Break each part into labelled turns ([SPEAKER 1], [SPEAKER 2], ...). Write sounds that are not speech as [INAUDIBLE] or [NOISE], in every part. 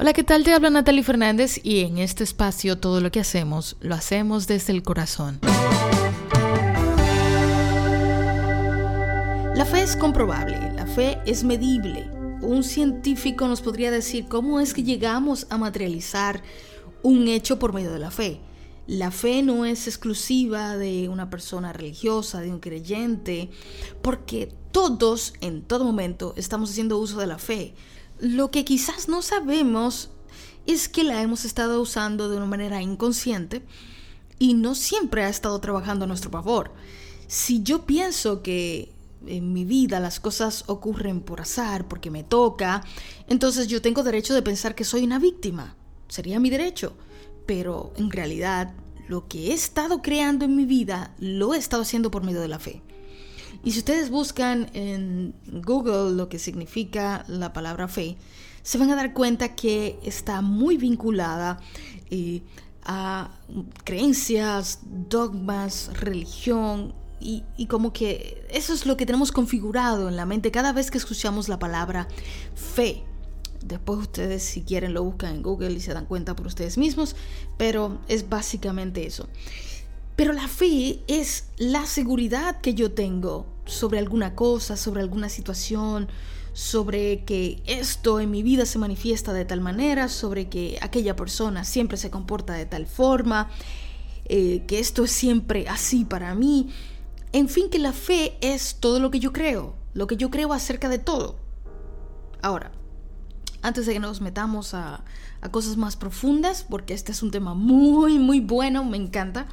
[SPEAKER 1] Hola, ¿qué tal? Te habla Natalie Fernández y en este espacio todo lo que hacemos lo hacemos desde el corazón. La fe es comprobable, la fe es medible. Un científico nos podría decir cómo es que llegamos a materializar un hecho por medio de la fe. La fe no es exclusiva de una persona religiosa, de un creyente, porque todos en todo momento estamos haciendo uso de la fe. Lo que quizás no sabemos es que la hemos estado usando de una manera inconsciente y no siempre ha estado trabajando a nuestro favor. Si yo pienso que en mi vida las cosas ocurren por azar, porque me toca, entonces yo tengo derecho de pensar que soy una víctima. Sería mi derecho. Pero en realidad lo que he estado creando en mi vida lo he estado haciendo por medio de la fe. Y si ustedes buscan en Google lo que significa la palabra fe, se van a dar cuenta que está muy vinculada eh, a creencias, dogmas, religión, y, y, como que eso es lo que tenemos configurado en la mente cada vez que escuchamos la palabra fe. Después ustedes si quieren lo buscan en Google y se dan cuenta por ustedes mismos, pero es básicamente eso. Pero la fe es la seguridad que yo tengo sobre alguna cosa, sobre alguna situación, sobre que esto en mi vida se manifiesta de tal manera, sobre que aquella persona siempre se comporta de tal forma, eh, que esto es siempre así para mí. En fin, que la fe es todo lo que yo creo, lo que yo creo acerca de todo. Ahora, antes de que nos metamos a, a cosas más profundas, porque este es un tema muy, muy bueno, me encanta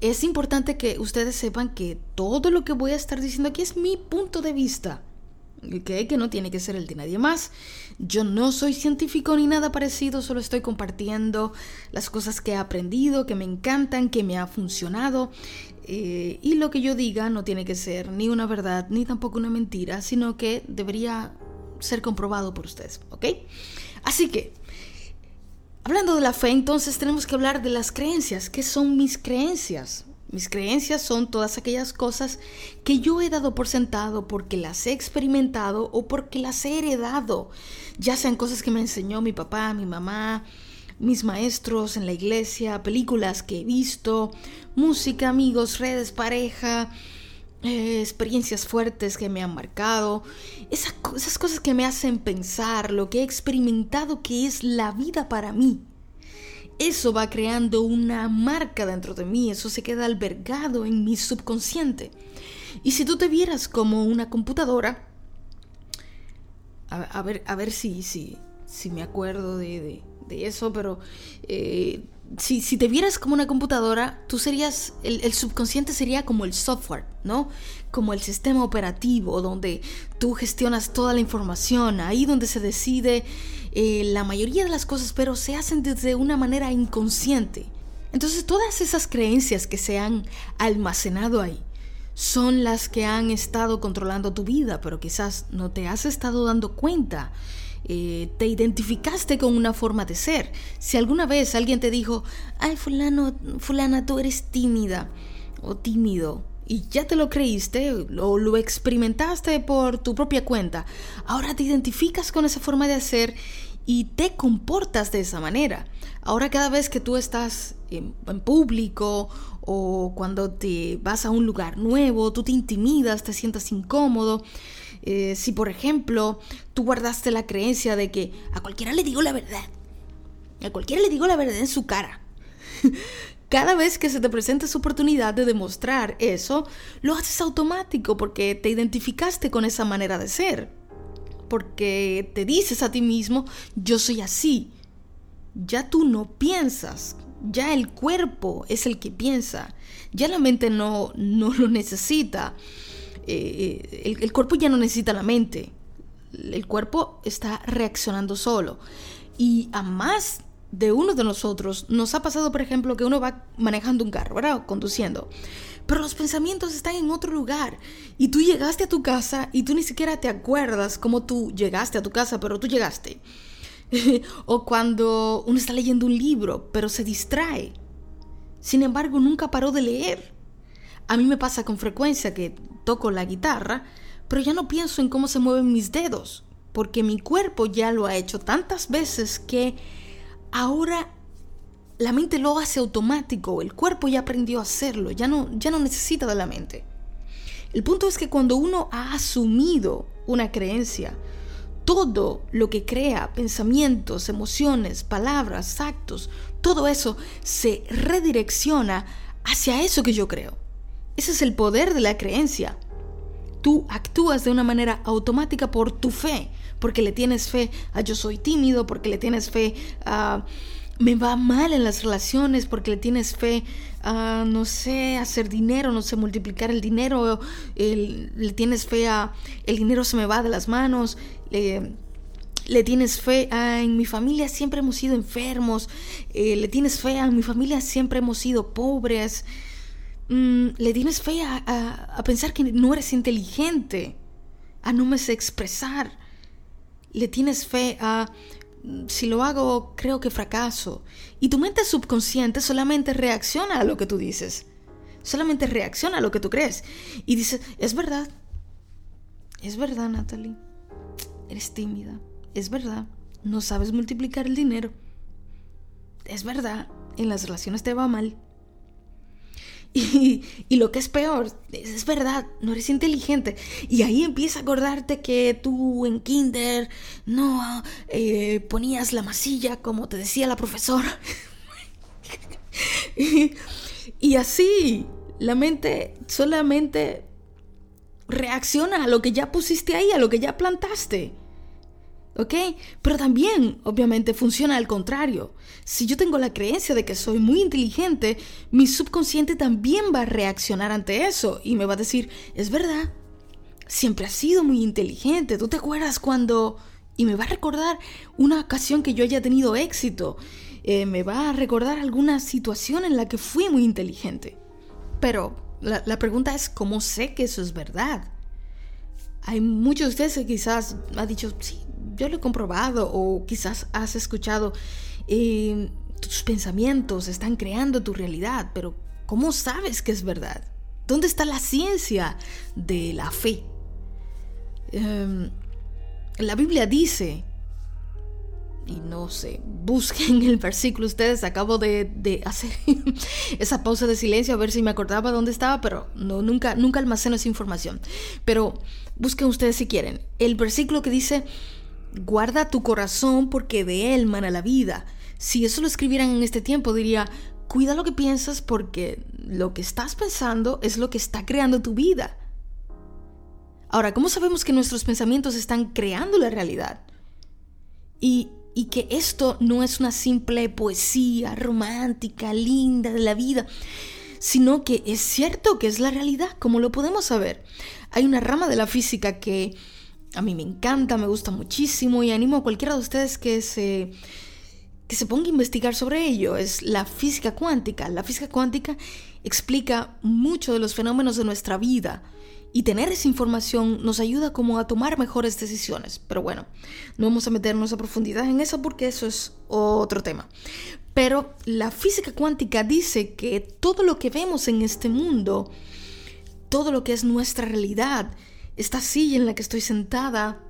[SPEAKER 1] es importante que ustedes sepan que todo lo que voy a estar diciendo aquí es mi punto de vista. ¿okay? Que no tiene que ser el de nadie más. Yo no soy científico ni nada parecido, solo estoy compartiendo las cosas que he aprendido, que me encantan, que me ha funcionado. Eh, y lo que yo diga no tiene que ser ni una verdad ni tampoco una mentira, sino que debería ser comprobado por ustedes. ¿Ok? Así que Hablando de la fe, entonces tenemos que hablar de las creencias. ¿Qué son mis creencias? Mis creencias son todas aquellas cosas que yo he dado por sentado porque las he experimentado o porque las he heredado, ya sean cosas que me enseñó mi papá, mi mamá, mis maestros en la iglesia, películas que he visto, música, amigos, redes, pareja, eh, experiencias fuertes que me han marcado, esas, cosas que me hacen pensar, lo que he experimentado que es la vida para mí. Eso va creando una marca dentro de mí, eso se queda albergado en mi subconsciente. Y si tú te vieras como una computadora, a, ver, a ver si, si, si me acuerdo de, de, eso, pero eh, si, si, te vieras como una computadora, tú serías, el, subconsciente sería como el software, ¿no? Como el sistema operativo donde tú gestionas toda la información, ahí donde se decide eh, la mayoría de las cosas, pero se hacen desde una manera inconsciente. Entonces todas esas creencias que se han almacenado ahí son las que han estado controlando tu vida, pero quizás no te has estado dando cuenta eh, te identificaste con una forma de ser. Si alguna vez alguien te dijo, ay fulano, fulana, tú eres tímida o tímido, y ya te lo creíste o lo experimentaste por tu propia cuenta, ahora te identificas con esa forma de hacer y te comportas de esa manera. Ahora cada vez que tú estás en, en, público o cuando te vas a un lugar nuevo, tú te intimidas, te sientas incómodo, eh, si por ejemplo tú guardaste la creencia de que a cualquiera le digo la verdad, a cualquiera le digo la verdad en su cara. [LAUGHS] Cada vez que se te presenta esa oportunidad de demostrar eso, lo haces automático porque te identificaste con esa manera de ser. Porque te dices a ti mismo, yo soy así. Ya tú no piensas, ya el cuerpo es el que piensa, ya la mente no, no lo necesita. Eh, el, cuerpo ya no necesita la mente. El cuerpo está reaccionando solo. Y a más de uno de nosotros nos ha pasado, por ejemplo, que uno va manejando un carro, ¿verdad? Conduciendo. Pero los pensamientos están en otro lugar. Y tú llegaste a tu casa y tú ni siquiera te acuerdas cómo tú llegaste a tu casa, pero tú llegaste. [LAUGHS] o cuando uno está leyendo un libro, pero se distrae. Sin embargo, nunca paró de leer. A mí me pasa con frecuencia que toco la guitarra, pero ya no pienso en cómo se mueven mis dedos. porque mi cuerpo ya lo ha hecho tantas veces que ahora la mente lo hace automático, el cuerpo ya aprendió a hacerlo, ya no, ya no necesita de la mente. El punto es que cuando uno ha asumido una creencia, todo lo que crea, pensamientos, emociones, palabras, actos, todo eso se redirecciona hacia eso que yo creo. Ese es el poder de la creencia. Tú actúas de una manera automática por tu fe, porque le tienes fe a yo soy tímido, porque le tienes fe a me va mal en las relaciones, porque le tienes fe a, no sé, hacer dinero, no sé, multiplicar el dinero, le tienes fe a el dinero se me va de las manos, le tienes fe a en mi familia siempre hemos sido enfermos, eh, le tienes fe a en mi familia siempre hemos sido pobres, mm, le tienes fe a, pensar que no eres inteligente, a no me sé expresar, le tienes fe a si lo hago creo que fracaso. Y tu mente subconsciente solamente reacciona a lo que tú dices. Solamente reacciona a lo que tú crees. Y dices, es verdad. Es verdad, Natalie. Eres tímida. Es verdad. No sabes multiplicar el dinero. Es verdad. En las relaciones te va mal. Y, lo que es peor, es, verdad, no eres inteligente. Y ahí empieza a acordarte que tú en kinder no eh, ponías la masilla como te decía la profesora. [LAUGHS] y, y así, la mente solamente reacciona a lo que ya pusiste ahí, a lo que ya plantaste. ¿Ok? Pero también, obviamente, funciona al contrario. Si yo tengo la creencia de que soy muy inteligente, mi subconsciente también va a reaccionar ante eso y me va a decir, es verdad, siempre has sido muy inteligente, ¿tú te acuerdas cuando... Y me va a recordar una ocasión que yo haya tenido éxito, eh, me va a recordar alguna situación en la que fui muy inteligente. Pero la, pregunta es, ¿cómo sé que eso es verdad? Hay muchos de ustedes que quizás ha dicho, sí, yo lo he comprobado o quizás has escuchado, eh, tus pensamientos están creando tu realidad, pero ¿cómo sabes que es verdad? ¿Dónde está la ciencia de la fe? Em, la Biblia dice, y no sé, [LAUGHS] busquen el versículo ustedes, acabo de, de, hacer [LAUGHS] esa pausa de silencio a ver si me acordaba dónde estaba, pero no, nunca, nunca almaceno esa información. Pero busquen ustedes si quieren. El versículo que dice, Guarda tu corazón porque de él mana la vida. Si eso lo escribieran en este tiempo, diría, cuida lo que piensas porque lo que estás pensando es lo que está creando tu vida. Ahora, ¿cómo sabemos que nuestros pensamientos están creando la realidad? Y, y que esto no es una simple poesía romántica, linda de la vida, sino que es cierto que es la realidad, como lo podemos saber. Hay una rama de la física que a mí me encanta, me gusta muchísimo y animo a cualquiera de ustedes que se, que se ponga a investigar sobre ello. Es la física cuántica. La física cuántica explica mucho de los fenómenos de nuestra vida y tener esa información nos ayuda como a tomar mejores decisiones. Pero bueno, no vamos a meternos a profundidad en eso porque eso es otro tema. Pero la física cuántica dice que todo lo que vemos en este mundo, todo lo que es nuestra realidad, esta silla en la que estoy sentada,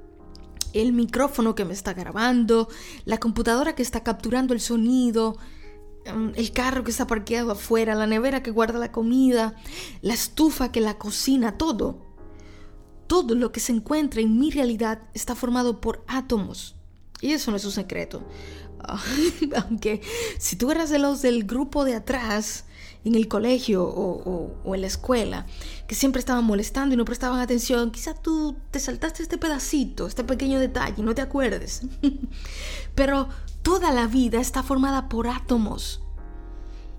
[SPEAKER 1] el micrófono que me está grabando, la computadora que está capturando el sonido, em, el carro que está parqueado afuera, la nevera que guarda la comida, la estufa que la cocina, todo. Todo lo que se encuentra en mi realidad está formado por átomos. Y eso no es un secreto. [LAUGHS] Aunque si tú eras de los del grupo de atrás, en el colegio o, en la escuela, que siempre estaban molestando y no prestaban atención, quizá tú te saltaste este pedacito, este pequeño detalle, no te acuerdes. [LAUGHS] Pero toda la vida está formada por átomos.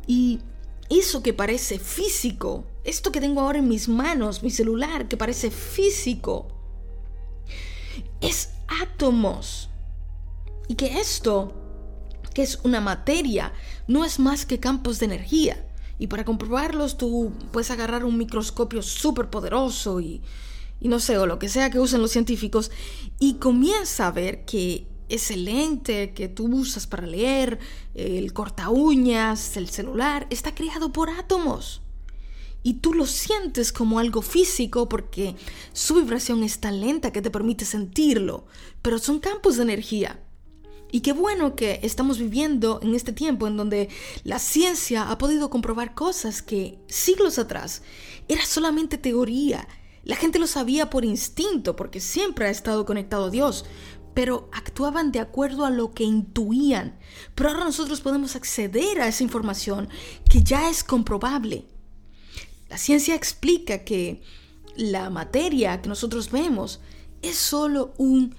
[SPEAKER 1] Y eso que parece físico, esto que tengo ahora en mis manos, mi celular, que parece físico, es átomos. Y que esto, que es una materia, no es más que campos de energía. Y para comprobarlos tú puedes agarrar un microscopio súper poderoso y, no sé, o lo que sea que usen los científicos, y comienza a ver que ese lente que tú usas para leer, el corta uñas, el celular, está creado por átomos. y tú lo sientes como algo físico porque su vibración es tan lenta que te permite sentirlo, pero son campos de energía. Y qué bueno que estamos viviendo en este tiempo en donde la ciencia ha podido comprobar cosas que siglos atrás era solamente teoría. La gente lo sabía por instinto porque siempre ha estado conectado a Dios, pero actuaban de acuerdo a lo que intuían. Pero ahora nosotros podemos acceder a esa información que ya es comprobable. La ciencia explica que la materia que nosotros vemos es solo un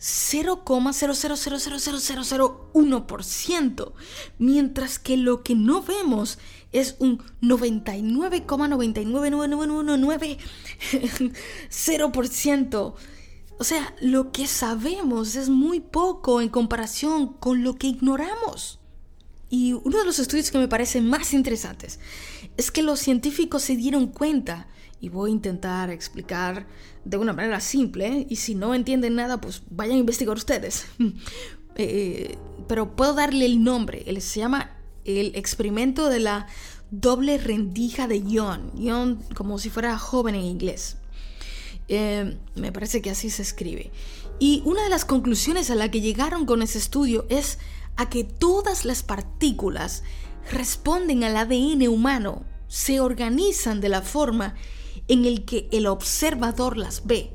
[SPEAKER 1] 0,0000001%, mientras que lo que no vemos es un 99,999999% [LAUGHS] O sea, lo que sabemos es muy poco en comparación con lo que ignoramos. Y uno de los estudios que me parecen más interesantes es que los científicos se dieron cuenta y voy a intentar explicar de una manera simple y si no entienden nada pues vayan a investigar ustedes. [LAUGHS] Eh, pero puedo darle el nombre, se llama el experimento de la doble rendija de Ion, Ion como si fuera joven en inglés. Eh, me parece que así se escribe. Y una de las conclusiones a la que llegaron con ese estudio es a que todas las partículas responden al ADN humano, se organizan de la forma en el que el observador las ve.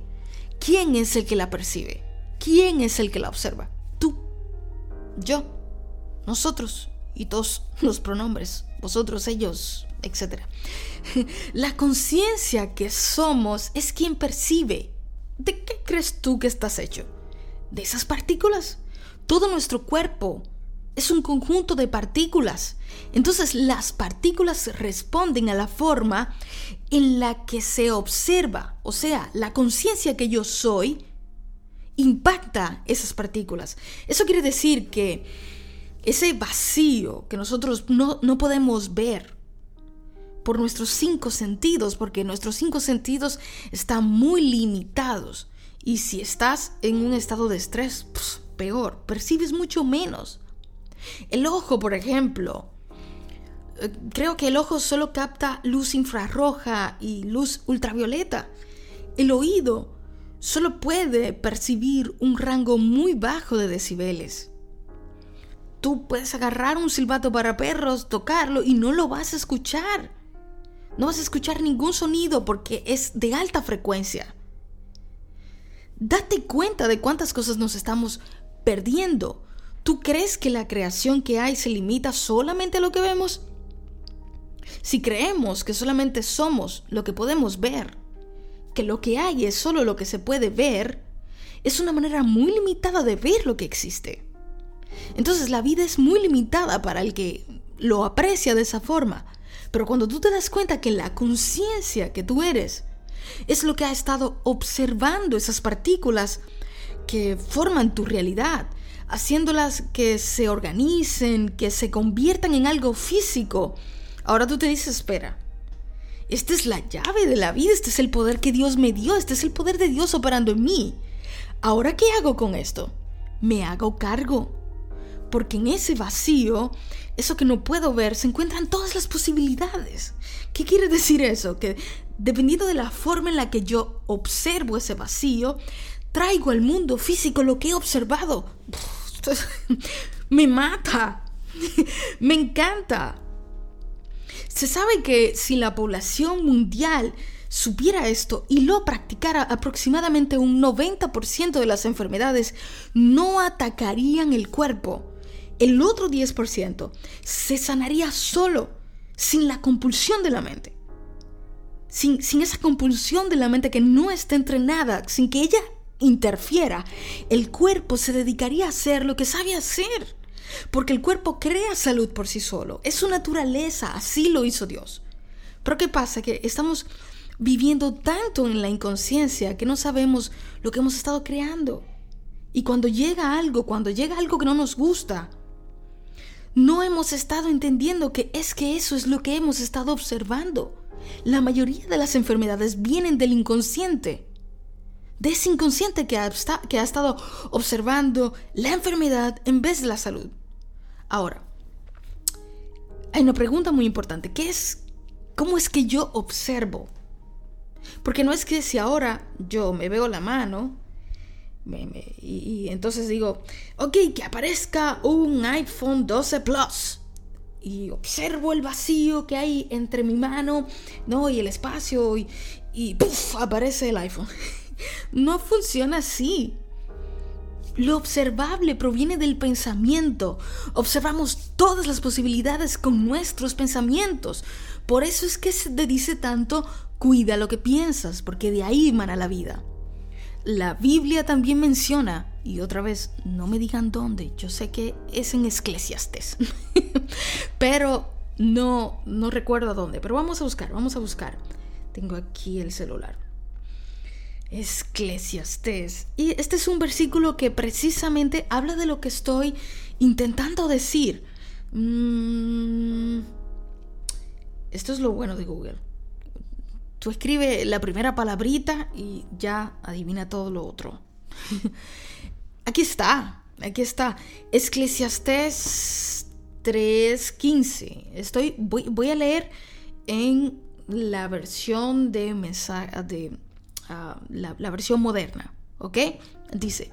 [SPEAKER 1] ¿Quién es el que la percibe? ¿Quién es el que la observa? Tú, yo, nosotros y todos [LAUGHS] los pronombres, vosotros, ellos, etc. [LAUGHS] La conciencia que somos es quien percibe. ¿De qué crees tú que estás hecho? ¿De esas partículas? Todo nuestro cuerpo, es un conjunto de partículas. Entonces las partículas responden a la forma en la que se observa, o sea, la conciencia que yo soy impacta esas partículas. Eso quiere decir que ese vacío que nosotros no, no podemos ver por nuestros cinco sentidos, porque nuestros cinco sentidos están muy limitados. Y si estás en un estado de estrés, peor, percibes mucho menos. El ojo, por ejemplo, creo que el ojo solo capta luz infrarroja y luz ultravioleta. El oído solo puede percibir un rango muy bajo de decibeles. Tú puedes agarrar un silbato para perros, tocarlo y no lo vas a escuchar. No vas a escuchar ningún sonido porque es de alta frecuencia. Date cuenta de cuántas cosas nos estamos perdiendo ¿Tú crees que la creación que hay se limita solamente a lo que vemos? Si creemos que solamente somos lo que podemos ver, que lo que hay es solo lo que se puede ver, es una manera muy limitada de ver lo que existe. Entonces la vida es muy limitada para el que lo aprecia de esa forma. Pero cuando tú te das cuenta que la conciencia que tú eres es lo que ha estado observando esas partículas que forman tu realidad, haciéndolas que se organicen, que se conviertan en algo físico. Ahora tú te dices, espera, esta es la llave de la vida, este es el poder que Dios me dio, este es el poder de Dios operando en mí. Ahora, ¿qué hago con esto? Me hago cargo. Porque en ese vacío, eso que no puedo ver, se encuentran todas las posibilidades. ¿Qué quiere decir eso? Que dependiendo de la forma en la que yo observo ese vacío, traigo al mundo físico lo que he observado. [LAUGHS] me mata. [LAUGHS] me encanta. Se sabe que si la población mundial supiera esto y lo practicara, aproximadamente un 90% de las enfermedades no atacarían el cuerpo. El otro 10% se sanaría solo, sin la compulsión de la mente. Sin, sin, esa compulsión de la mente que no está entrenada, sin que ella interfiera, el cuerpo se dedicaría a hacer lo que sabe hacer. Porque el cuerpo crea salud por sí solo. Es su naturaleza, así lo hizo Dios. Pero ¿qué pasa? Que estamos viviendo tanto en la inconsciencia que no sabemos lo que hemos estado creando. Y cuando llega algo, cuando llega algo que no nos gusta, no hemos estado entendiendo que es que eso es lo que hemos estado observando. La mayoría de las enfermedades vienen del inconsciente de ese inconsciente que ha, estado observando la enfermedad en vez de la salud. Ahora, hay una pregunta muy importante. ¿Qué es, ¿Cómo es que yo observo? Porque no es que si ahora yo me veo la mano y, entonces digo, ok, que aparezca un iPhone 12 Plus. Y observo el vacío que hay entre mi mano, ¿no? Y el espacio y, y aparece el iPhone. [LAUGHS] no funciona así. Lo observable proviene del pensamiento. Observamos todas las posibilidades con nuestros pensamientos. Por eso es que se te dice tanto, cuida lo que piensas, porque de ahí emana la vida. La Biblia también menciona, y otra vez, no me digan dónde, yo sé que es en Esclesiastes, [LAUGHS] pero no, no recuerdo dónde, pero vamos a buscar, vamos a buscar. Tengo aquí el celular. Esclesiastes. Y este es un versículo que precisamente habla de lo que estoy intentando decir. Mm, esto es lo bueno de Google. Tú escribe la primera palabrita y ya adivina todo lo otro. [LAUGHS] aquí está, aquí está. Eclesiastés 3.15. Estoy, voy, voy, a leer en la versión de mensaje, de la, versión moderna, ¿ok? Dice,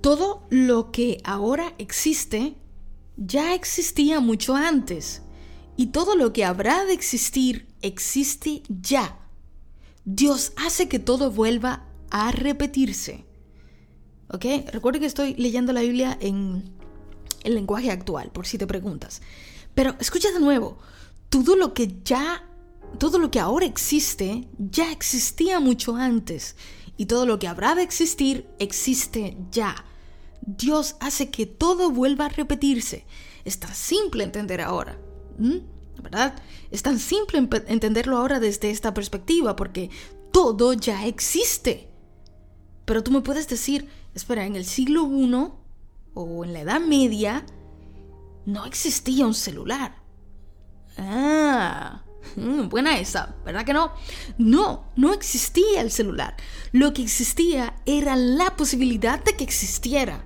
[SPEAKER 1] todo lo que ahora existe ya existía mucho antes y todo lo que habrá de existir existe ya. Dios hace que todo vuelva a repetirse. ¿Ok? Recuerda que estoy leyendo la Biblia en el lenguaje actual, por si te preguntas. Pero escucha de nuevo, todo lo que ya, todo lo que ahora existe, ya existía mucho antes. Y todo lo que habrá de existir, existe ya. Dios hace que todo vuelva a repetirse. Es tan simple entender ahora. ¿verdad? Es tan simple entenderlo ahora desde esta perspectiva porque todo ya existe. Pero tú me puedes decir, espera, en el siglo I o en la Edad Media no existía un celular. Ah, mm, buena esa, ¿verdad que no? No, no existía el celular. Lo que existía era la posibilidad de que existiera.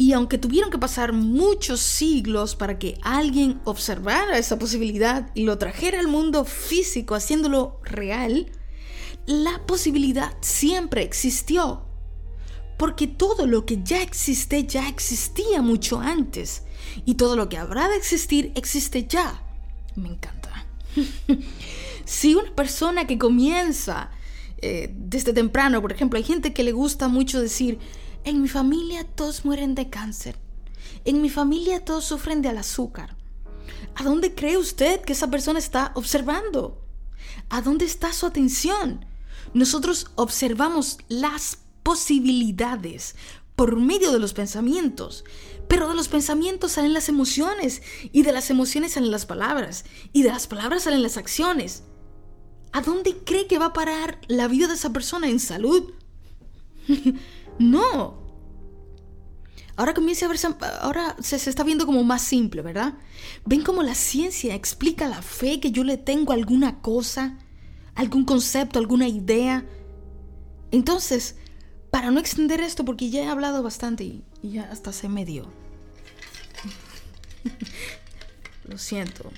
[SPEAKER 1] Y aunque tuvieron que pasar muchos siglos para que alguien observara esa posibilidad y lo trajera al mundo físico haciéndolo real, la posibilidad siempre existió. Porque todo lo que ya existe ya existía mucho antes. Y todo lo que habrá de existir existe ya. Me encanta. [LAUGHS] si una persona que comienza eh, desde temprano, por ejemplo, hay gente que le gusta mucho decir, en mi familia todos mueren de cáncer. En mi familia todos sufren de azúcar. ¿A dónde cree usted que esa persona está observando? ¿A dónde está su atención? Nosotros observamos las posibilidades por medio de los pensamientos, pero de los pensamientos salen las emociones y de las emociones salen las palabras y de las palabras salen las acciones. ¿A dónde cree que va a parar la vida de esa persona en salud? [LAUGHS] No. Ahora comienza a verse, ahora se, está viendo como más simple, ¿verdad? Ven cómo la ciencia explica la fe que yo le tengo a alguna cosa, algún concepto, alguna idea. Entonces, para no extender esto, porque ya he hablado bastante y, ya hasta se me dio. [LAUGHS] lo siento.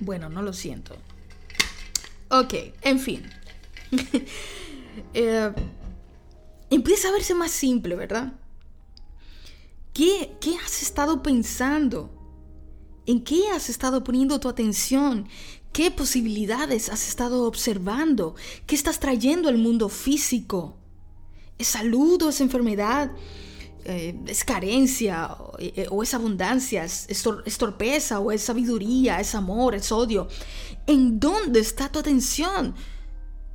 [SPEAKER 1] Bueno, no lo siento. Ok, en fin. [LAUGHS] Eh, empieza a verse más simple, ¿verdad? ¿Qué, ¿Qué has estado pensando? ¿En qué has estado poniendo tu atención? ¿Qué posibilidades has estado observando? ¿Qué estás trayendo al mundo físico? ¿Es salud o es enfermedad? Eh, ¿Es carencia eh, o, es abundancia? ¿Es, ¿Es torpeza o es sabiduría? ¿Es amor? ¿Es odio? ¿En dónde está tu atención?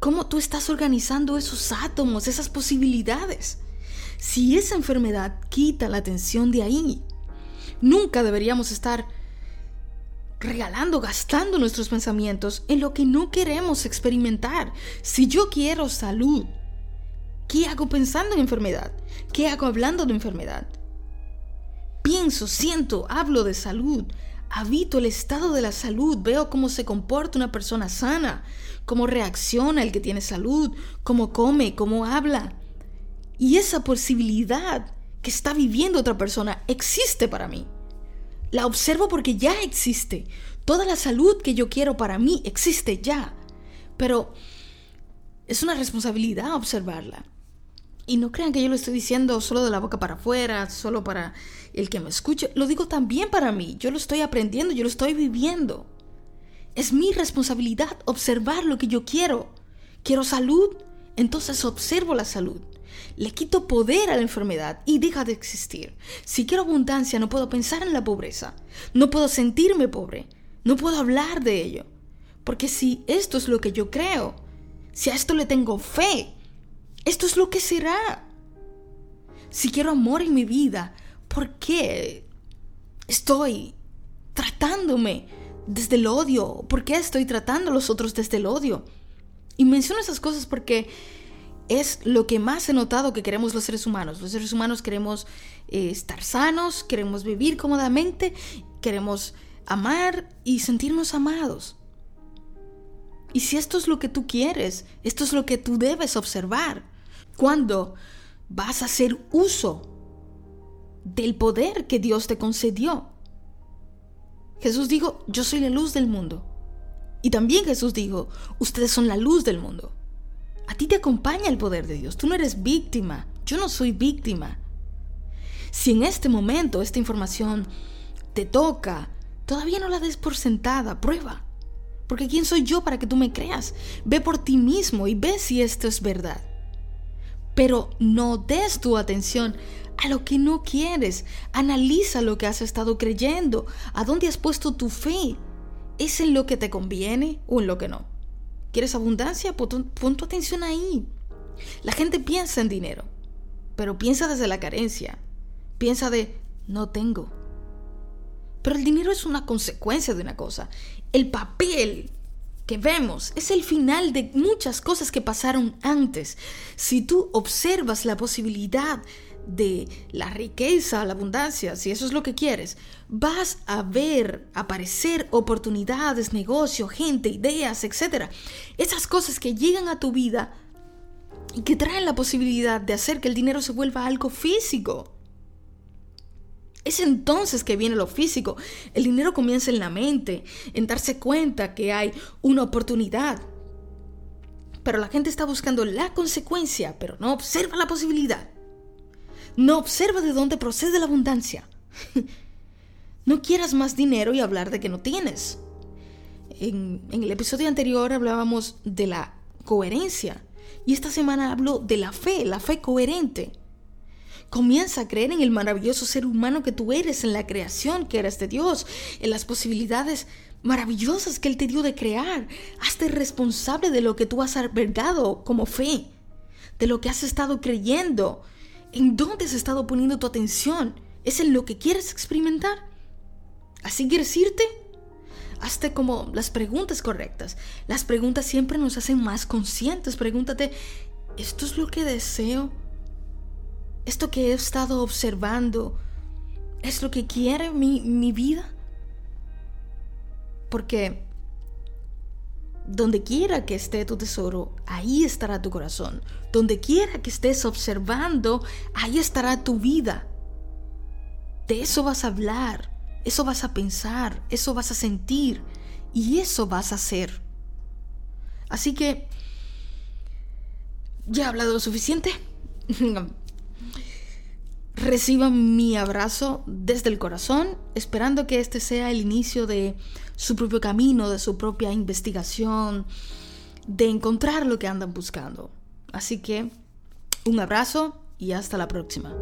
[SPEAKER 1] cómo tú estás organizando esos átomos, esas posibilidades. Si esa enfermedad quita la atención de ahí, nunca deberíamos estar regalando, gastando nuestros pensamientos en lo que no queremos experimentar. Si yo quiero salud, ¿qué hago pensando en enfermedad? ¿Qué hago hablando de enfermedad? Pienso, siento, hablo de salud, habito el estado de la salud, veo cómo se comporta una persona sana, cómo reacciona el que tiene salud, cómo come, cómo habla. Y esa posibilidad que está viviendo otra persona existe para mí. La observo porque ya existe. Toda la salud que yo quiero para mí existe ya. Pero es una responsabilidad observarla. Y no crean que yo lo estoy diciendo solo de la boca para afuera, solo para el que me escuche. Lo digo también para mí. Yo lo estoy aprendiendo, yo lo estoy viviendo. Es mi responsabilidad observar lo que yo quiero. Quiero salud, entonces observo la salud. Le quito poder a la enfermedad y deja de existir. Si quiero abundancia, no puedo pensar en la pobreza. No puedo sentirme pobre. No puedo hablar de ello. Porque si esto es lo que yo creo, si a esto le tengo fe, esto es lo que será. Si quiero amor en mi vida, ¿por qué estoy tratándome desde el odio? ¿Por qué estoy tratando a los otros desde el odio? Y menciono esas cosas porque es lo que más he notado que queremos los seres humanos. Los seres humanos queremos eh, estar sanos, queremos vivir cómodamente, queremos amar y sentirnos amados. Y si esto es lo que tú quieres, esto es lo que tú debes observar cuando vas a hacer uso del poder que Dios te concedió. Jesús dijo, yo soy la luz del mundo. Y también Jesús dijo, ustedes son la luz del mundo. A ti te acompaña el poder de Dios. Tú no eres víctima. Yo no soy víctima. Si en este momento esta información te toca, todavía no la des por sentada. Prueba. Porque ¿quién soy yo para que tú me creas? Ve por ti mismo y ve si esto es verdad pero no des tu atención a lo que no quieres. Analiza lo que has estado creyendo, a dónde has puesto tu fe. ¿Es en lo que te conviene o en lo que no? ¿Quieres abundancia? Pon tu atención ahí. La gente piensa en dinero, pero piensa desde la carencia. Piensa de no tengo. Pero el dinero es una consecuencia de una cosa. El papel que vemos es el final de muchas cosas que pasaron antes. Si tú observas la posibilidad de la riqueza, la abundancia, si eso es lo que quieres, vas a ver aparecer oportunidades, negocio, gente, ideas, etc. Esas cosas que llegan a tu vida y que traen la posibilidad de hacer que el dinero se vuelva algo físico. Es entonces que viene lo físico. El dinero comienza en la mente, en darse cuenta que hay una oportunidad. Pero la gente está buscando la consecuencia, pero no observa la posibilidad. No observa de dónde procede la abundancia. [LAUGHS] no quieras más dinero y hablar de que no tienes. En, el episodio anterior hablábamos de la coherencia y esta semana hablo de la fe, la fe coherente. Comienza a creer en el maravilloso ser humano que tú eres, en la creación que eres de Dios, en las posibilidades maravillosas que Él te dio de crear. Hazte responsable de lo que tú has albergado como fe, de lo que has estado creyendo, en dónde has estado poniendo tu atención. ¿Es en lo que quieres experimentar? ¿Así quieres irte? Hazte como las preguntas correctas. Las preguntas siempre nos hacen más conscientes. Pregúntate, ¿esto es lo que deseo? esto que he estado observando es lo que quiere mi, mi vida. Porque donde quiera que esté tu tesoro, ahí estará tu corazón. Donde quiera que estés observando, ahí estará tu vida. De eso vas a hablar, eso vas a pensar, eso vas a sentir y eso vas a hacer. Así que, ¿ya he hablado lo suficiente? [LAUGHS] reciban mi abrazo desde el corazón, esperando que este sea el inicio de su propio camino, de su propia investigación, de encontrar lo que andan buscando. Así que un abrazo y hasta la próxima.